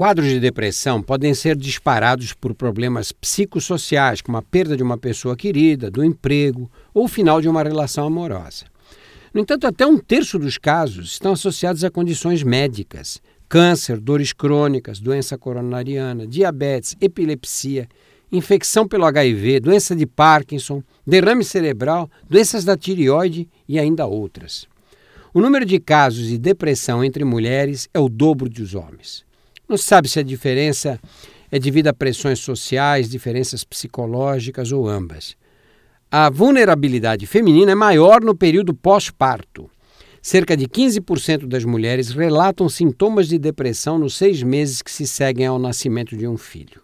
Quadros de depressão podem ser disparados por problemas psicossociais, como a perda de uma pessoa querida, do emprego ou o final de uma relação amorosa. No entanto, até um terço dos casos estão associados a condições médicas, câncer, dores crônicas, doença coronariana, diabetes, epilepsia, infecção pelo HIV, doença de Parkinson, derrame cerebral, doenças da tireoide e ainda outras. O número de casos de depressão entre mulheres é o dobro dos homens. Não se sabe se a diferença é devido a pressões sociais, diferenças psicológicas ou ambas. A vulnerabilidade feminina é maior no período pós-parto. Cerca de 15% das mulheres relatam sintomas de depressão nos seis meses que se seguem ao nascimento de um filho.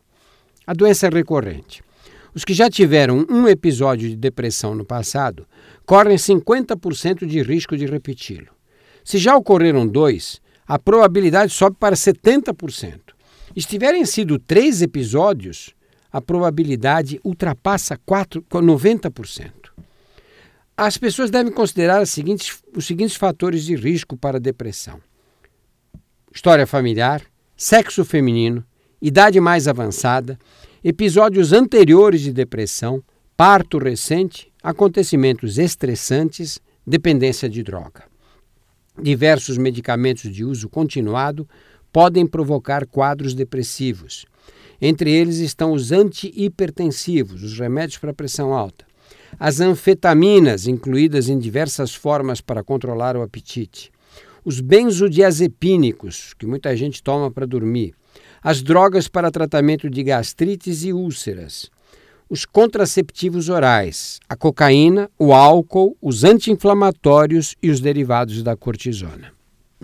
A doença é recorrente. Os que já tiveram um episódio de depressão no passado correm 50% de risco de repeti-lo. Se já ocorreram dois, a probabilidade sobe para 70%. Se tiverem sido três episódios, a probabilidade ultrapassa 4, 90%. As pessoas devem considerar seguintes, os seguintes fatores de risco para depressão: história familiar, sexo feminino, idade mais avançada, episódios anteriores de depressão, parto recente, acontecimentos estressantes, dependência de droga. Diversos medicamentos de uso continuado podem provocar quadros depressivos. Entre eles estão os antihipertensivos, os remédios para pressão alta, as anfetaminas, incluídas em diversas formas para controlar o apetite, os benzodiazepínicos, que muita gente toma para dormir, as drogas para tratamento de gastrites e úlceras, os contraceptivos orais, a cocaína, o álcool, os anti-inflamatórios e os derivados da cortisona.